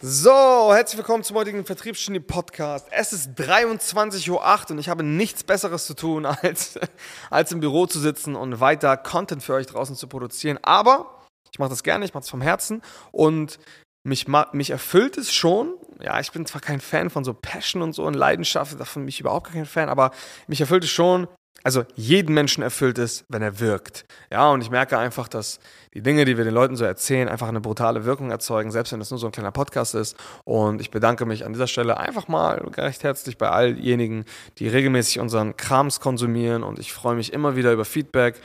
So, herzlich willkommen zum heutigen Vertriebsgenie Podcast. Es ist 23.08 Uhr und ich habe nichts Besseres zu tun, als, als im Büro zu sitzen und weiter Content für euch draußen zu produzieren. Aber ich mache das gerne, ich mache es vom Herzen und mich, mich erfüllt es schon. Ja, ich bin zwar kein Fan von so Passion und so und Leidenschaft, davon bin ich überhaupt kein Fan, aber mich erfüllt es schon, also jeden Menschen erfüllt es, wenn er wirkt. Ja, und ich merke einfach, dass die Dinge, die wir den Leuten so erzählen, einfach eine brutale Wirkung erzeugen, selbst wenn es nur so ein kleiner Podcast ist. Und ich bedanke mich an dieser Stelle einfach mal recht herzlich bei all diejenigen, die regelmäßig unseren Krams konsumieren. Und ich freue mich immer wieder über Feedback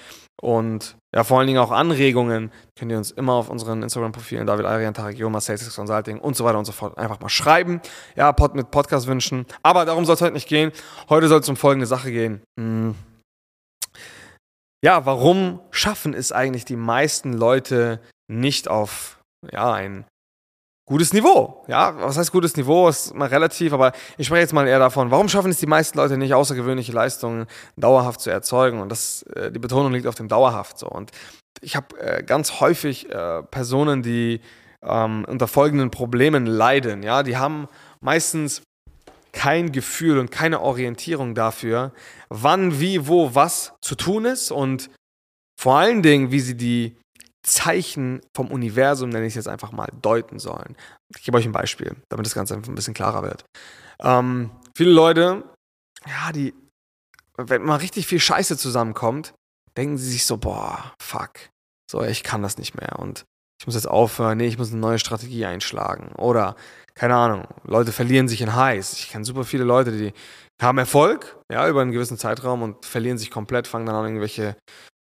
und ja, vor allen Dingen auch Anregungen. Könnt ihr uns immer auf unseren Instagram-Profilen, David Arian, Tarek Yoma, Sales Consulting und so weiter und so fort einfach mal schreiben. Ja, Pod mit Podcast wünschen. Aber darum soll es heute nicht gehen. Heute soll es um folgende Sache gehen. Hm ja, warum schaffen es eigentlich die meisten Leute nicht auf ja, ein gutes Niveau? Ja, was heißt gutes Niveau? Ist mal relativ, aber ich spreche jetzt mal eher davon, warum schaffen es die meisten Leute nicht, außergewöhnliche Leistungen dauerhaft zu erzeugen? Und das, äh, die Betonung liegt auf dem dauerhaft so. Und ich habe äh, ganz häufig äh, Personen, die ähm, unter folgenden Problemen leiden. Ja, die haben meistens kein Gefühl und keine Orientierung dafür, wann, wie, wo, was zu tun ist und vor allen Dingen, wie sie die Zeichen vom Universum, nenne ich es jetzt einfach mal, deuten sollen. Ich gebe euch ein Beispiel, damit das Ganze einfach ein bisschen klarer wird. Ähm, viele Leute, ja, die, wenn mal richtig viel Scheiße zusammenkommt, denken sie sich so, boah, fuck, so, ich kann das nicht mehr und ich muss jetzt aufhören, nee, ich muss eine neue Strategie einschlagen. Oder, keine Ahnung, Leute verlieren sich in Highs. Ich kenne super viele Leute, die haben Erfolg, ja, über einen gewissen Zeitraum und verlieren sich komplett, fangen dann an, irgendwelche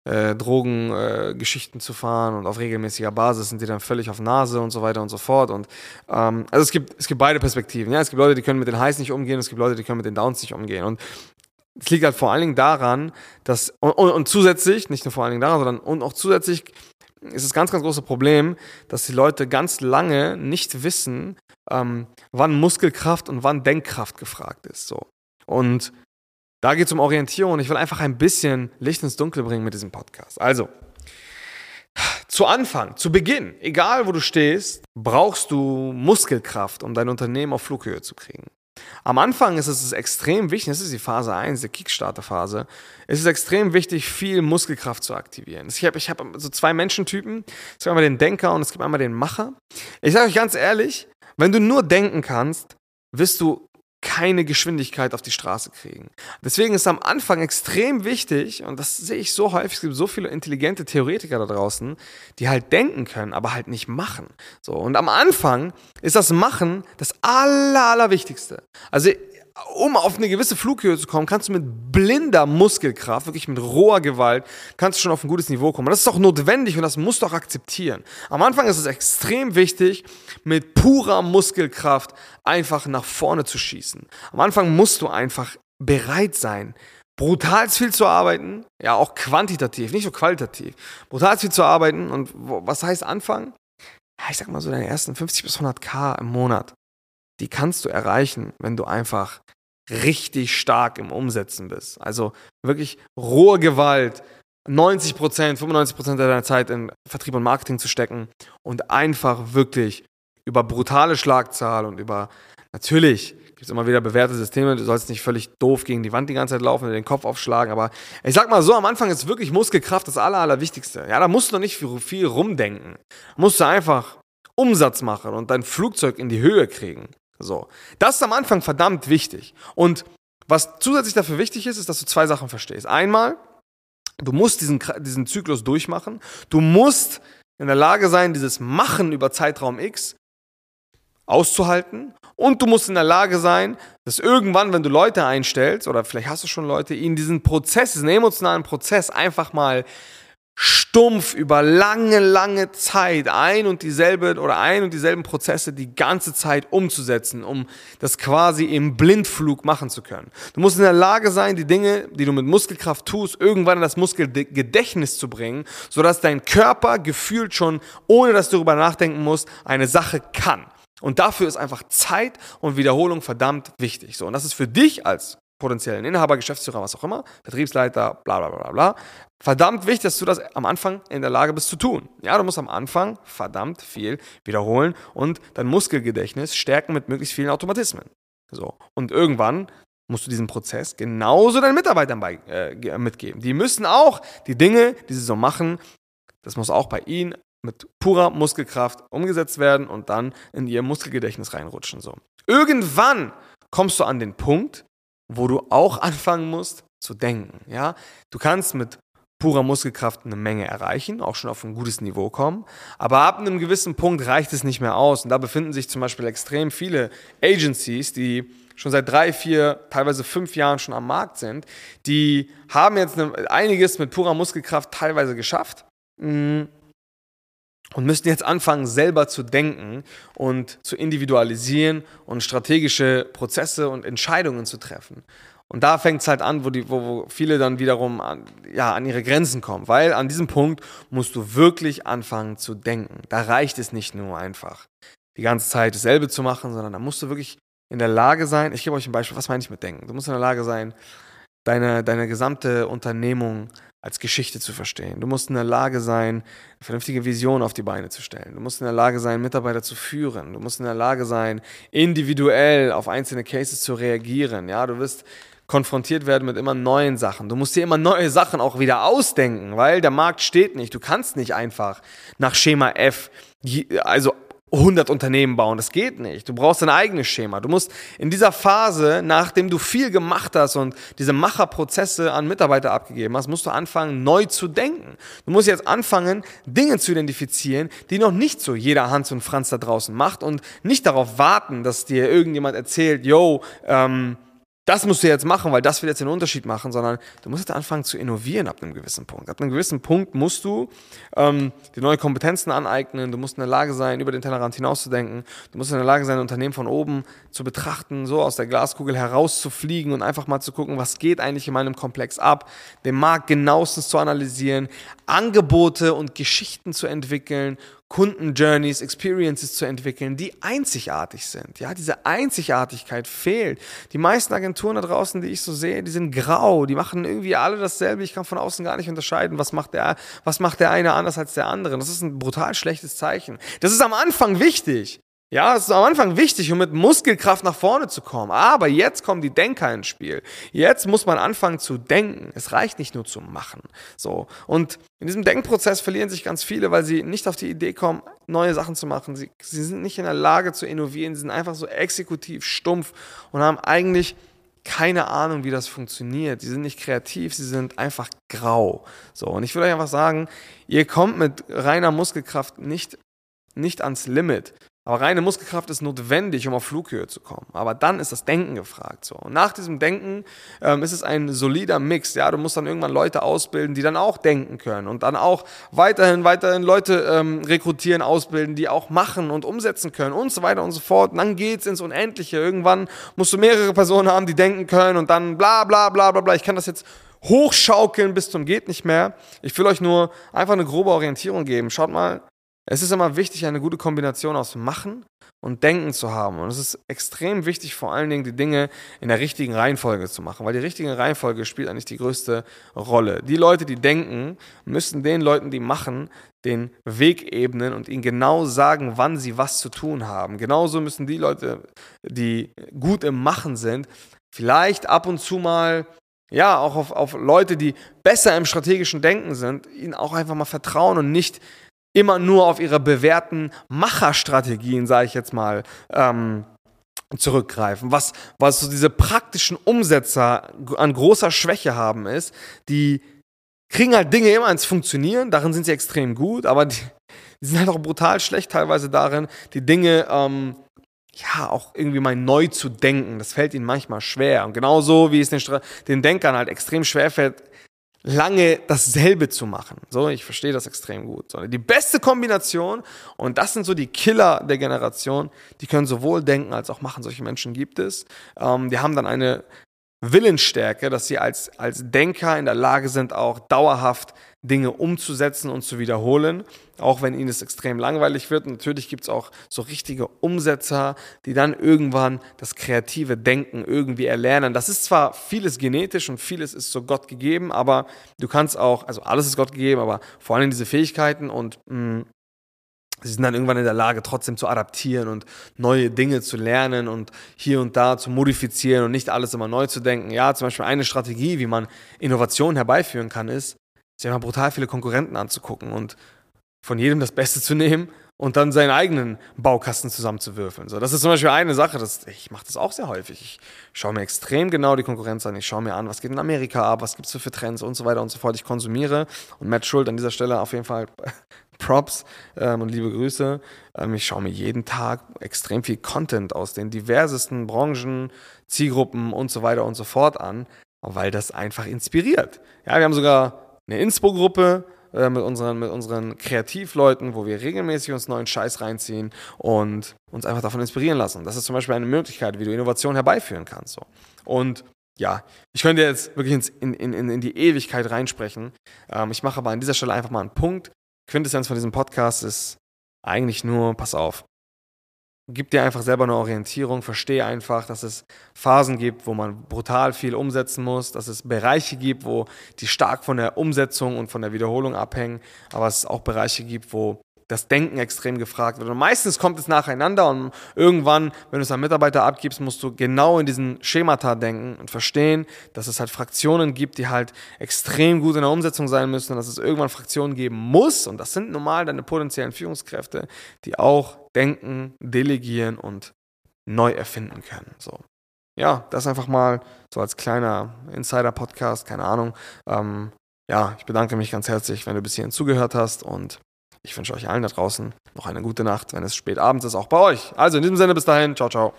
äh, Drogengeschichten äh, zu fahren und auf regelmäßiger Basis sind die dann völlig auf Nase und so weiter und so fort. Und ähm, also es gibt, es gibt beide Perspektiven. Ja? Es gibt Leute, die können mit den Highs nicht umgehen, es gibt Leute, die können mit den Downs nicht umgehen. Und es liegt halt vor allen Dingen daran, dass, und, und, und zusätzlich, nicht nur vor allen Dingen daran, sondern und auch zusätzlich ist das ganz, ganz große Problem, dass die Leute ganz lange nicht wissen, ähm, wann Muskelkraft und wann Denkkraft gefragt ist. So. Und da geht es um Orientierung ich will einfach ein bisschen Licht ins Dunkel bringen mit diesem Podcast. Also, zu Anfang, zu Beginn, egal wo du stehst, brauchst du Muskelkraft, um dein Unternehmen auf Flughöhe zu kriegen. Am Anfang ist es extrem wichtig, das ist die Phase 1, die Kickstarter-Phase, es ist extrem wichtig, viel Muskelkraft zu aktivieren. Ich habe ich hab so zwei Menschentypen, es gibt einmal den Denker und es gibt einmal den Macher. Ich sage euch ganz ehrlich, wenn du nur denken kannst, wirst du keine Geschwindigkeit auf die Straße kriegen. Deswegen ist am Anfang extrem wichtig, und das sehe ich so häufig, es gibt so viele intelligente Theoretiker da draußen, die halt denken können, aber halt nicht machen. So, und am Anfang ist das Machen das Aller, Allerwichtigste. Also um auf eine gewisse Flughöhe zu kommen, kannst du mit blinder Muskelkraft, wirklich mit roher Gewalt, kannst du schon auf ein gutes Niveau kommen. Das ist auch notwendig und das musst du auch akzeptieren. Am Anfang ist es extrem wichtig, mit purer Muskelkraft einfach nach vorne zu schießen. Am Anfang musst du einfach bereit sein, brutal viel zu arbeiten, ja auch quantitativ, nicht so qualitativ, brutal viel zu arbeiten. Und was heißt Anfang? Ich sag mal so deine ersten 50 bis 100 K im Monat die kannst du erreichen, wenn du einfach richtig stark im Umsetzen bist. Also wirklich rohe Gewalt, 90 Prozent, 95 Prozent deiner Zeit in Vertrieb und Marketing zu stecken und einfach wirklich über brutale Schlagzahl und über natürlich gibt es immer wieder bewährte Systeme, du sollst nicht völlig doof gegen die Wand die ganze Zeit laufen und den Kopf aufschlagen, aber ich sag mal so, am Anfang ist wirklich Muskelkraft das Aller, Allerwichtigste. Ja, da musst du nicht viel, rumdenken. Musst du einfach Umsatz machen und dein Flugzeug in die Höhe kriegen. So. Das ist am Anfang verdammt wichtig. Und was zusätzlich dafür wichtig ist, ist, dass du zwei Sachen verstehst. Einmal, du musst diesen, diesen Zyklus durchmachen. Du musst in der Lage sein, dieses Machen über Zeitraum X auszuhalten. Und du musst in der Lage sein, dass irgendwann, wenn du Leute einstellst, oder vielleicht hast du schon Leute, ihnen diesen Prozess, diesen emotionalen Prozess einfach mal stumpf über lange, lange Zeit ein und dieselbe oder ein und dieselben Prozesse die ganze Zeit umzusetzen, um das quasi im Blindflug machen zu können. Du musst in der Lage sein, die Dinge, die du mit Muskelkraft tust, irgendwann in das Muskelgedächtnis zu bringen, sodass dein Körper gefühlt schon, ohne dass du darüber nachdenken musst, eine Sache kann. Und dafür ist einfach Zeit und Wiederholung verdammt wichtig. So, und das ist für dich als potenziellen Inhaber, Geschäftsführer, was auch immer, Vertriebsleiter, bla bla bla bla. Verdammt wichtig, dass du das am Anfang in der Lage bist zu tun. Ja, du musst am Anfang verdammt viel wiederholen und dein Muskelgedächtnis stärken mit möglichst vielen Automatismen. So. Und irgendwann musst du diesen Prozess genauso deinen Mitarbeitern bei, äh, mitgeben. Die müssen auch die Dinge, die sie so machen, das muss auch bei ihnen mit purer Muskelkraft umgesetzt werden und dann in ihr Muskelgedächtnis reinrutschen. So. Irgendwann kommst du an den Punkt, wo du auch anfangen musst zu denken. Ja? Du kannst mit purer Muskelkraft eine Menge erreichen, auch schon auf ein gutes Niveau kommen. Aber ab einem gewissen Punkt reicht es nicht mehr aus. Und da befinden sich zum Beispiel extrem viele Agencies, die schon seit drei, vier, teilweise fünf Jahren schon am Markt sind. Die haben jetzt einiges mit purer Muskelkraft teilweise geschafft. Mm und müssen jetzt anfangen, selber zu denken und zu individualisieren und strategische Prozesse und Entscheidungen zu treffen. Und da fängt es halt an, wo, die, wo, wo viele dann wiederum an, ja, an ihre Grenzen kommen, weil an diesem Punkt musst du wirklich anfangen zu denken. Da reicht es nicht nur einfach, die ganze Zeit dasselbe zu machen, sondern da musst du wirklich in der Lage sein, ich gebe euch ein Beispiel, was meine ich mit denken? Du musst in der Lage sein, deine, deine gesamte Unternehmung als Geschichte zu verstehen. Du musst in der Lage sein, eine vernünftige Vision auf die Beine zu stellen. Du musst in der Lage sein, Mitarbeiter zu führen. Du musst in der Lage sein, individuell auf einzelne Cases zu reagieren. Ja, du wirst konfrontiert werden mit immer neuen Sachen. Du musst dir immer neue Sachen auch wieder ausdenken, weil der Markt steht nicht. Du kannst nicht einfach nach Schema F, also 100 Unternehmen bauen. Das geht nicht. Du brauchst ein eigenes Schema. Du musst in dieser Phase, nachdem du viel gemacht hast und diese Macherprozesse an Mitarbeiter abgegeben hast, musst du anfangen, neu zu denken. Du musst jetzt anfangen, Dinge zu identifizieren, die noch nicht so jeder Hans und Franz da draußen macht und nicht darauf warten, dass dir irgendjemand erzählt, yo, ähm, das musst du jetzt machen, weil das wird jetzt den Unterschied machen, sondern du musst jetzt anfangen zu innovieren ab einem gewissen Punkt. Ab einem gewissen Punkt musst du ähm, die neue Kompetenzen aneignen, du musst in der Lage sein, über den Tellerrand hinauszudenken, du musst in der Lage sein, ein Unternehmen von oben zu betrachten, so aus der Glaskugel herauszufliegen und einfach mal zu gucken, was geht eigentlich in meinem Komplex ab, den Markt genauestens zu analysieren, Angebote und Geschichten zu entwickeln Kundenjourneys, Experiences zu entwickeln, die einzigartig sind. Ja, diese Einzigartigkeit fehlt. Die meisten Agenturen da draußen, die ich so sehe, die sind grau, die machen irgendwie alle dasselbe. Ich kann von außen gar nicht unterscheiden, was macht der, was macht der eine anders als der andere. Das ist ein brutal schlechtes Zeichen. Das ist am Anfang wichtig. Ja, es ist am Anfang wichtig, um mit Muskelkraft nach vorne zu kommen. Aber jetzt kommen die Denker ins Spiel. Jetzt muss man anfangen zu denken. Es reicht nicht nur zu machen. So. Und in diesem Denkprozess verlieren sich ganz viele, weil sie nicht auf die Idee kommen, neue Sachen zu machen. Sie, sie sind nicht in der Lage zu innovieren. Sie sind einfach so exekutiv stumpf und haben eigentlich keine Ahnung, wie das funktioniert. Sie sind nicht kreativ, sie sind einfach grau. So. Und ich will euch einfach sagen, ihr kommt mit reiner Muskelkraft nicht, nicht ans Limit. Aber reine Muskelkraft ist notwendig, um auf Flughöhe zu kommen. Aber dann ist das Denken gefragt. So. Und nach diesem Denken ähm, ist es ein solider Mix. Ja, du musst dann irgendwann Leute ausbilden, die dann auch denken können und dann auch weiterhin, weiterhin Leute ähm, rekrutieren, ausbilden, die auch machen und umsetzen können und so weiter und so fort. Und dann geht's ins Unendliche. Irgendwann musst du mehrere Personen haben, die denken können und dann bla bla bla bla bla. Ich kann das jetzt hochschaukeln bis zum geht nicht mehr. Ich will euch nur einfach eine grobe Orientierung geben. Schaut mal, es ist immer wichtig, eine gute Kombination aus Machen und Denken zu haben. Und es ist extrem wichtig, vor allen Dingen die Dinge in der richtigen Reihenfolge zu machen, weil die richtige Reihenfolge spielt eigentlich die größte Rolle. Die Leute, die denken, müssen den Leuten, die machen, den Weg ebnen und ihnen genau sagen, wann sie was zu tun haben. Genauso müssen die Leute, die gut im Machen sind, vielleicht ab und zu mal ja, auch auf, auf Leute, die besser im strategischen Denken sind, ihnen auch einfach mal vertrauen und nicht immer nur auf ihre bewährten Macherstrategien, sage ich jetzt mal, ähm, zurückgreifen. Was, was so diese praktischen Umsetzer an großer Schwäche haben, ist, die kriegen halt Dinge immer ins Funktionieren, darin sind sie extrem gut, aber die, die sind halt auch brutal schlecht teilweise darin, die Dinge ähm, ja, auch irgendwie mal neu zu denken. Das fällt ihnen manchmal schwer. Und genauso wie es den, den Denkern halt extrem schwer fällt, lange dasselbe zu machen. So, ich verstehe das extrem gut. So, die beste Kombination, und das sind so die Killer der Generation, die können sowohl denken als auch machen. Solche Menschen gibt es. Ähm, die haben dann eine Willensstärke, dass sie als, als Denker in der Lage sind, auch dauerhaft Dinge umzusetzen und zu wiederholen, auch wenn ihnen es extrem langweilig wird. natürlich gibt es auch so richtige Umsetzer, die dann irgendwann das kreative Denken irgendwie erlernen. Das ist zwar vieles genetisch und vieles ist so Gott gegeben, aber du kannst auch, also alles ist Gott gegeben, aber vor allem diese Fähigkeiten und mh, mm, sie sind dann irgendwann in der Lage, trotzdem zu adaptieren und neue Dinge zu lernen und hier und da zu modifizieren und nicht alles immer neu zu denken. Ja, zum Beispiel eine Strategie, wie man Innovationen herbeiführen kann, ist, sich einfach brutal viele Konkurrenten anzugucken und von jedem das Beste zu nehmen und dann seinen eigenen Baukasten zusammenzuwürfeln. So, das ist zum Beispiel eine Sache, das, ich mache das auch sehr häufig. Ich schaue mir extrem genau die Konkurrenz an. Ich schaue mir an, was geht in Amerika ab, was gibt es für Trends und so weiter und so fort. Ich konsumiere und Matt Schuld an dieser Stelle auf jeden Fall Props ähm, und liebe Grüße. Ähm, ich schaue mir jeden Tag extrem viel Content aus den diversesten Branchen, Zielgruppen und so weiter und so fort an, weil das einfach inspiriert. Ja, wir haben sogar eine Inspo-Gruppe äh, mit, unseren, mit unseren Kreativleuten, wo wir regelmäßig uns neuen Scheiß reinziehen und uns einfach davon inspirieren lassen. Das ist zum Beispiel eine Möglichkeit, wie du Innovation herbeiführen kannst. So. Und ja, ich könnte jetzt wirklich ins, in, in, in die Ewigkeit reinsprechen. Ähm, ich mache aber an dieser Stelle einfach mal einen Punkt. Quintessenz von diesem Podcast ist eigentlich nur, pass auf, gib dir einfach selber eine Orientierung, verstehe einfach, dass es Phasen gibt, wo man brutal viel umsetzen muss, dass es Bereiche gibt, wo die stark von der Umsetzung und von der Wiederholung abhängen, aber es auch Bereiche gibt, wo das Denken extrem gefragt wird. Und meistens kommt es nacheinander und irgendwann, wenn du es an Mitarbeiter abgibst, musst du genau in diesen Schemata denken und verstehen, dass es halt Fraktionen gibt, die halt extrem gut in der Umsetzung sein müssen und dass es irgendwann Fraktionen geben muss. Und das sind normal deine potenziellen Führungskräfte, die auch denken, delegieren und neu erfinden können. So. Ja, das einfach mal so als kleiner Insider-Podcast, keine Ahnung. Ähm, ja, ich bedanke mich ganz herzlich, wenn du bis hierhin zugehört hast und ich wünsche euch allen da draußen noch eine gute Nacht, wenn es spät abends ist, auch bei euch. Also in diesem Sinne, bis dahin, ciao, ciao.